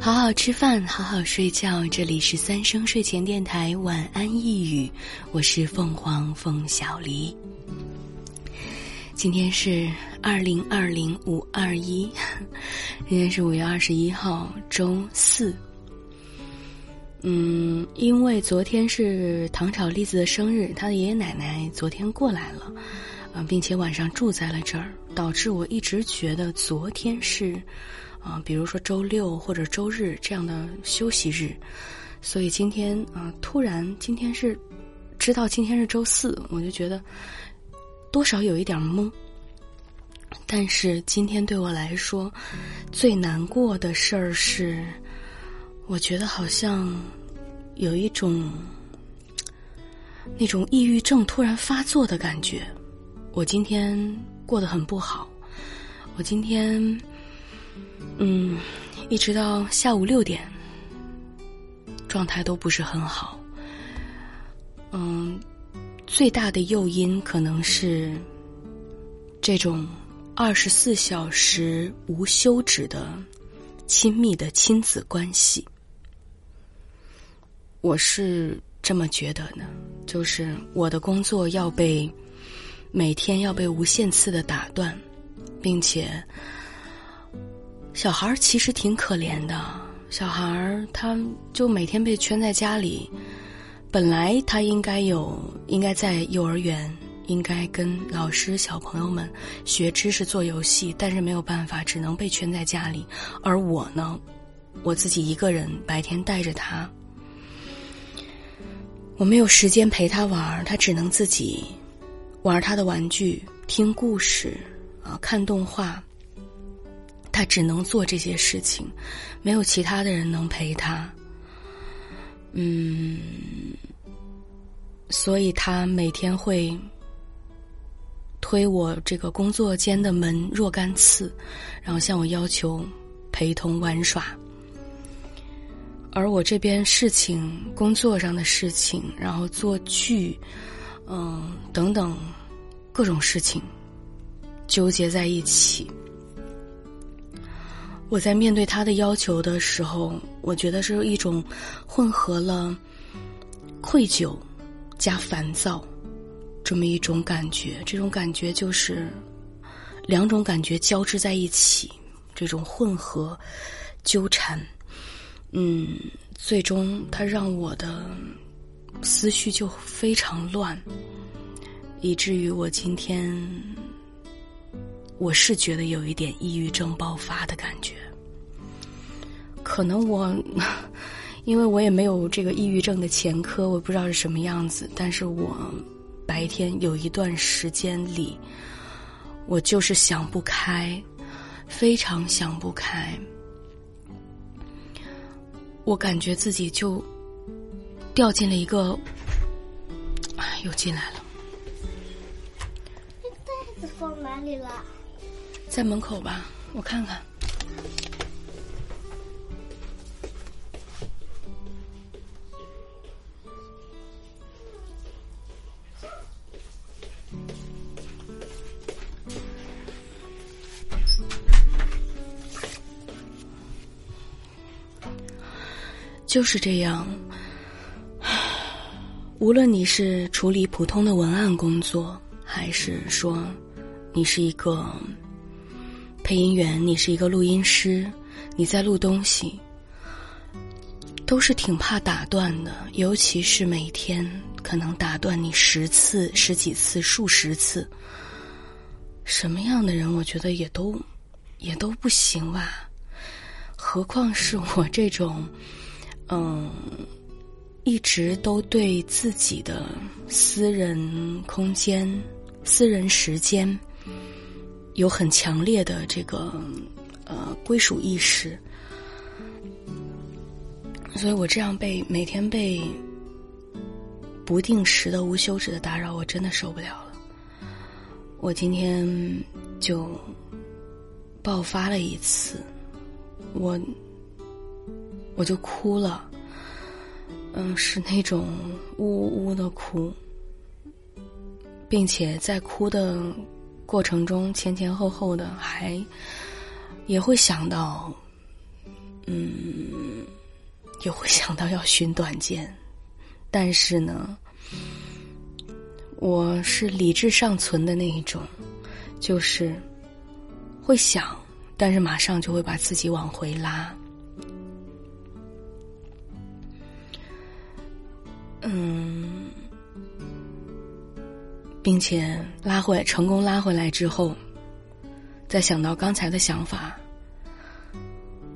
好好吃饭，好好睡觉。这里是三生睡前电台，晚安一语。我是凤凰凤小黎。今天是二零二零五二一，今天是五月二十一号，周四。嗯，因为昨天是糖炒栗子的生日，他的爷爷奶奶昨天过来了，啊，并且晚上住在了这儿，导致我一直觉得昨天是。啊，比如说周六或者周日这样的休息日，所以今天啊，突然今天是知道今天是周四，我就觉得多少有一点懵。但是今天对我来说最难过的事儿是，我觉得好像有一种那种抑郁症突然发作的感觉。我今天过得很不好，我今天。嗯，一直到下午六点，状态都不是很好。嗯，最大的诱因可能是这种二十四小时无休止的亲密的亲子关系。我是这么觉得的，就是我的工作要被每天要被无限次的打断，并且。小孩其实挺可怜的，小孩儿他就每天被圈在家里，本来他应该有，应该在幼儿园，应该跟老师、小朋友们学知识、做游戏，但是没有办法，只能被圈在家里。而我呢，我自己一个人白天带着他，我没有时间陪他玩，他只能自己玩他的玩具、听故事啊、看动画。他只能做这些事情，没有其他的人能陪他。嗯，所以他每天会推我这个工作间的门若干次，然后向我要求陪同玩耍。而我这边事情、工作上的事情，然后做剧，嗯，等等各种事情纠结在一起。我在面对他的要求的时候，我觉得是一种混合了愧疚加烦躁这么一种感觉。这种感觉就是两种感觉交织在一起，这种混合纠缠，嗯，最终他让我的思绪就非常乱，以至于我今天。我是觉得有一点抑郁症爆发的感觉，可能我，因为我也没有这个抑郁症的前科，我不知道是什么样子。但是我白天有一段时间里，我就是想不开，非常想不开，我感觉自己就掉进了一个，哎，又进来了，那袋子放哪里了？在门口吧，我看看。就是这样，无论你是处理普通的文案工作，还是说你是一个。配音员，你是一个录音师，你在录东西，都是挺怕打断的，尤其是每天可能打断你十次、十几次、数十次。什么样的人，我觉得也都也都不行吧，何况是我这种，嗯，一直都对自己的私人空间、私人时间。有很强烈的这个呃归属意识，所以我这样被每天被不定时的无休止的打扰，我真的受不了了。我今天就爆发了一次，我我就哭了，嗯，是那种呜呜呜的哭，并且在哭的。过程中前前后后的还也会想到，嗯，也会想到要寻短见，但是呢，我是理智尚存的那一种，就是会想，但是马上就会把自己往回拉。嗯，并且拉回成功拉回来之后，再想到刚才的想法，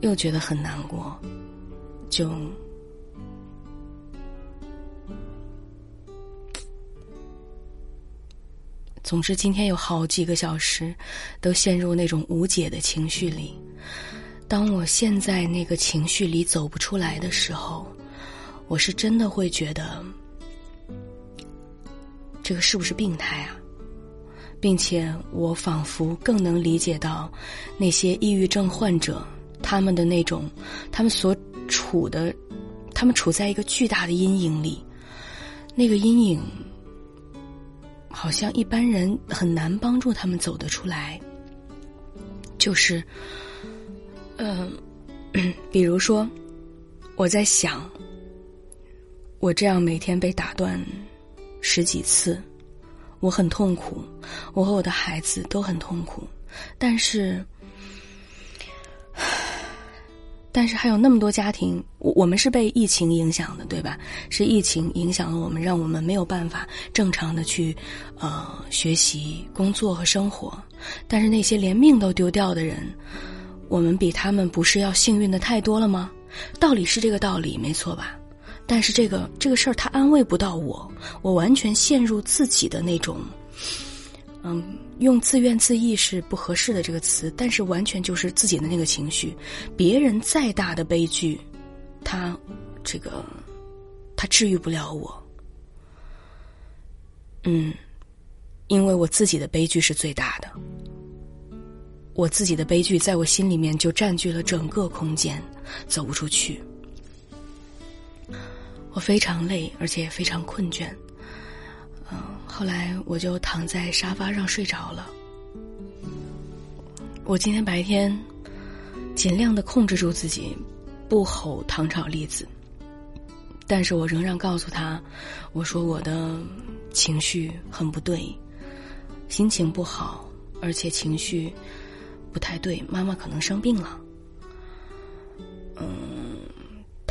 又觉得很难过。就，总之，今天有好几个小时都陷入那种无解的情绪里。当我现在那个情绪里走不出来的时候，我是真的会觉得，这个是不是病态啊？并且，我仿佛更能理解到那些抑郁症患者他们的那种，他们所。处的，他们处在一个巨大的阴影里，那个阴影好像一般人很难帮助他们走得出来。就是，嗯，比如说，我在想，我这样每天被打断十几次，我很痛苦，我和我的孩子都很痛苦，但是。但是还有那么多家庭，我我们是被疫情影响的，对吧？是疫情影响了我们，让我们没有办法正常的去，呃，学习、工作和生活。但是那些连命都丢掉的人，我们比他们不是要幸运的太多了吗？道理是这个道理，没错吧？但是这个这个事儿，他安慰不到我，我完全陷入自己的那种。嗯，用自怨自艾是不合适的这个词，但是完全就是自己的那个情绪。别人再大的悲剧，他这个他治愈不了我。嗯，因为我自己的悲剧是最大的，我自己的悲剧在我心里面就占据了整个空间，走不出去。我非常累，而且非常困倦。嗯，后来我就躺在沙发上睡着了。我今天白天尽量的控制住自己，不吼唐朝栗子，但是我仍然告诉他，我说我的情绪很不对，心情不好，而且情绪不太对，妈妈可能生病了。嗯，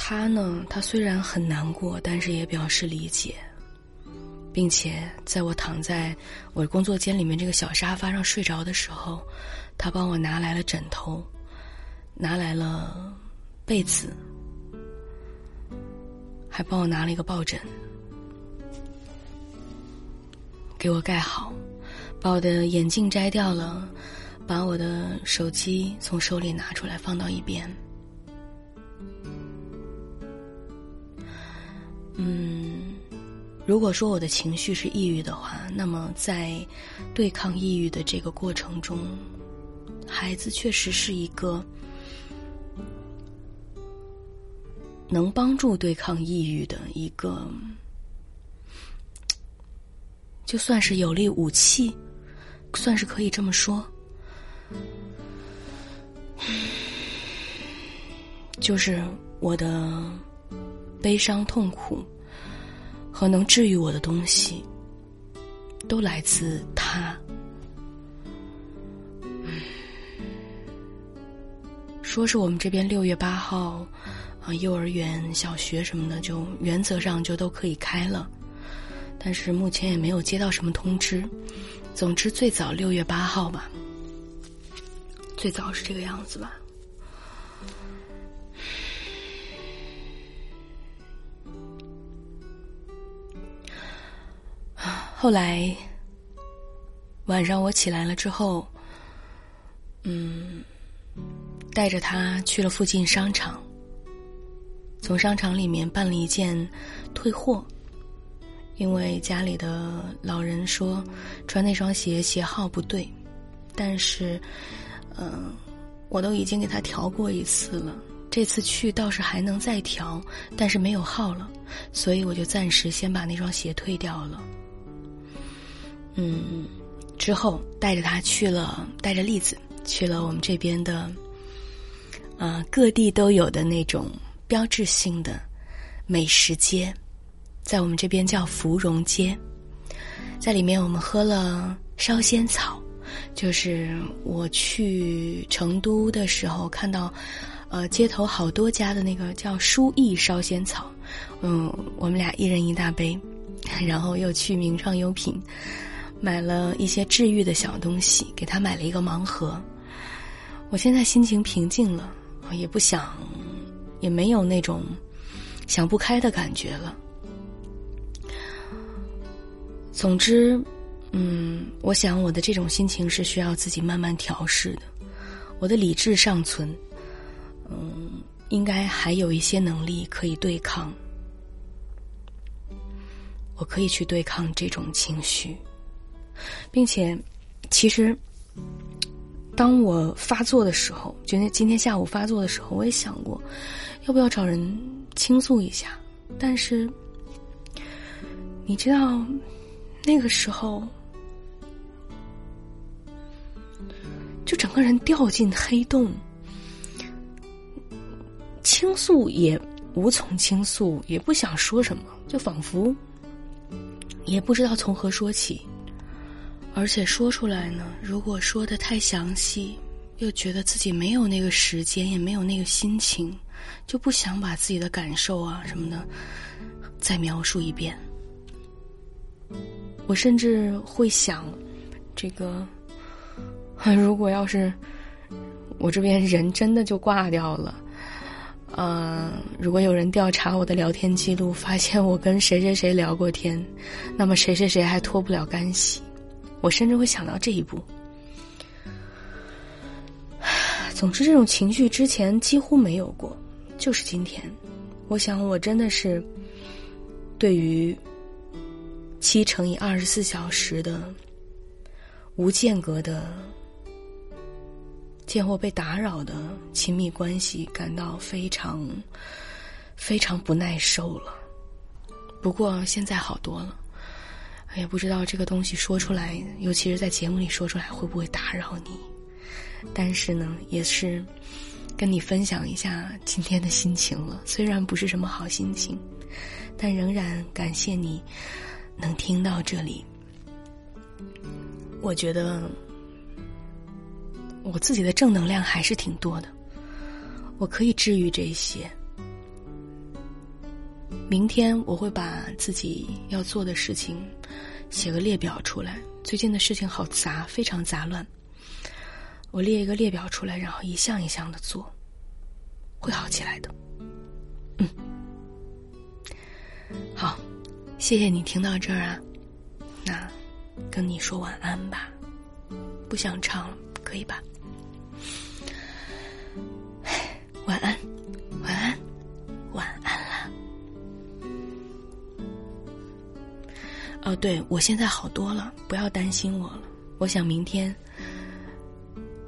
他呢，他虽然很难过，但是也表示理解。并且在我躺在我的工作间里面这个小沙发上睡着的时候，他帮我拿来了枕头，拿来了被子，还帮我拿了一个抱枕，给我盖好，把我的眼镜摘掉了，把我的手机从手里拿出来放到一边，嗯。如果说我的情绪是抑郁的话，那么在对抗抑郁的这个过程中，孩子确实是一个能帮助对抗抑郁的一个，就算是有力武器，算是可以这么说，就是我的悲伤痛苦。和能治愈我的东西，都来自他。说是我们这边六月八号，啊，幼儿园、小学什么的，就原则上就都可以开了，但是目前也没有接到什么通知。总之，最早六月八号吧，最早是这个样子吧。后来晚上我起来了之后，嗯，带着他去了附近商场，从商场里面办了一件退货，因为家里的老人说穿那双鞋鞋号不对，但是，嗯，我都已经给他调过一次了，这次去倒是还能再调，但是没有号了，所以我就暂时先把那双鞋退掉了。嗯，之后带着他去了，带着栗子去了我们这边的，呃，各地都有的那种标志性的美食街，在我们这边叫芙蓉街，在里面我们喝了烧仙草，就是我去成都的时候看到，呃，街头好多家的那个叫书意烧仙草，嗯，我们俩一人一大杯，然后又去名创优品买了一些治愈的小东西，给他买了一个盲盒。我现在心情平静了，也不想，也没有那种想不开的感觉了。总之，嗯，我想我的这种心情是需要自己慢慢调试的。我的理智尚存，嗯，应该还有一些能力可以对抗，我可以去对抗这种情绪，并且，其实。当我发作的时候，就那今天下午发作的时候，我也想过，要不要找人倾诉一下。但是，你知道，那个时候，就整个人掉进黑洞，倾诉也无从倾诉，也不想说什么，就仿佛也不知道从何说起。而且说出来呢，如果说的太详细，又觉得自己没有那个时间，也没有那个心情，就不想把自己的感受啊什么的再描述一遍。我甚至会想，这个如果要是我这边人真的就挂掉了，呃，如果有人调查我的聊天记录，发现我跟谁谁谁聊过天，那么谁谁谁还脱不了干系。我甚至会想到这一步。总之，这种情绪之前几乎没有过，就是今天。我想，我真的是对于七乘以二十四小时的无间隔的见或被打扰的亲密关系感到非常非常不耐受了。不过现在好多了。我也不知道这个东西说出来，尤其是在节目里说出来，会不会打扰你？但是呢，也是跟你分享一下今天的心情了。虽然不是什么好心情，但仍然感谢你能听到这里。我觉得我自己的正能量还是挺多的，我可以治愈这些。明天我会把自己要做的事情。写个列表出来，最近的事情好杂，非常杂乱。我列一个列表出来，然后一项一项的做，会好起来的。嗯，好，谢谢你听到这儿啊，那跟你说晚安吧，不想唱了，可以吧？晚安，晚安。晚安哦，对，我现在好多了，不要担心我了。我想明天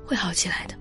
会好起来的。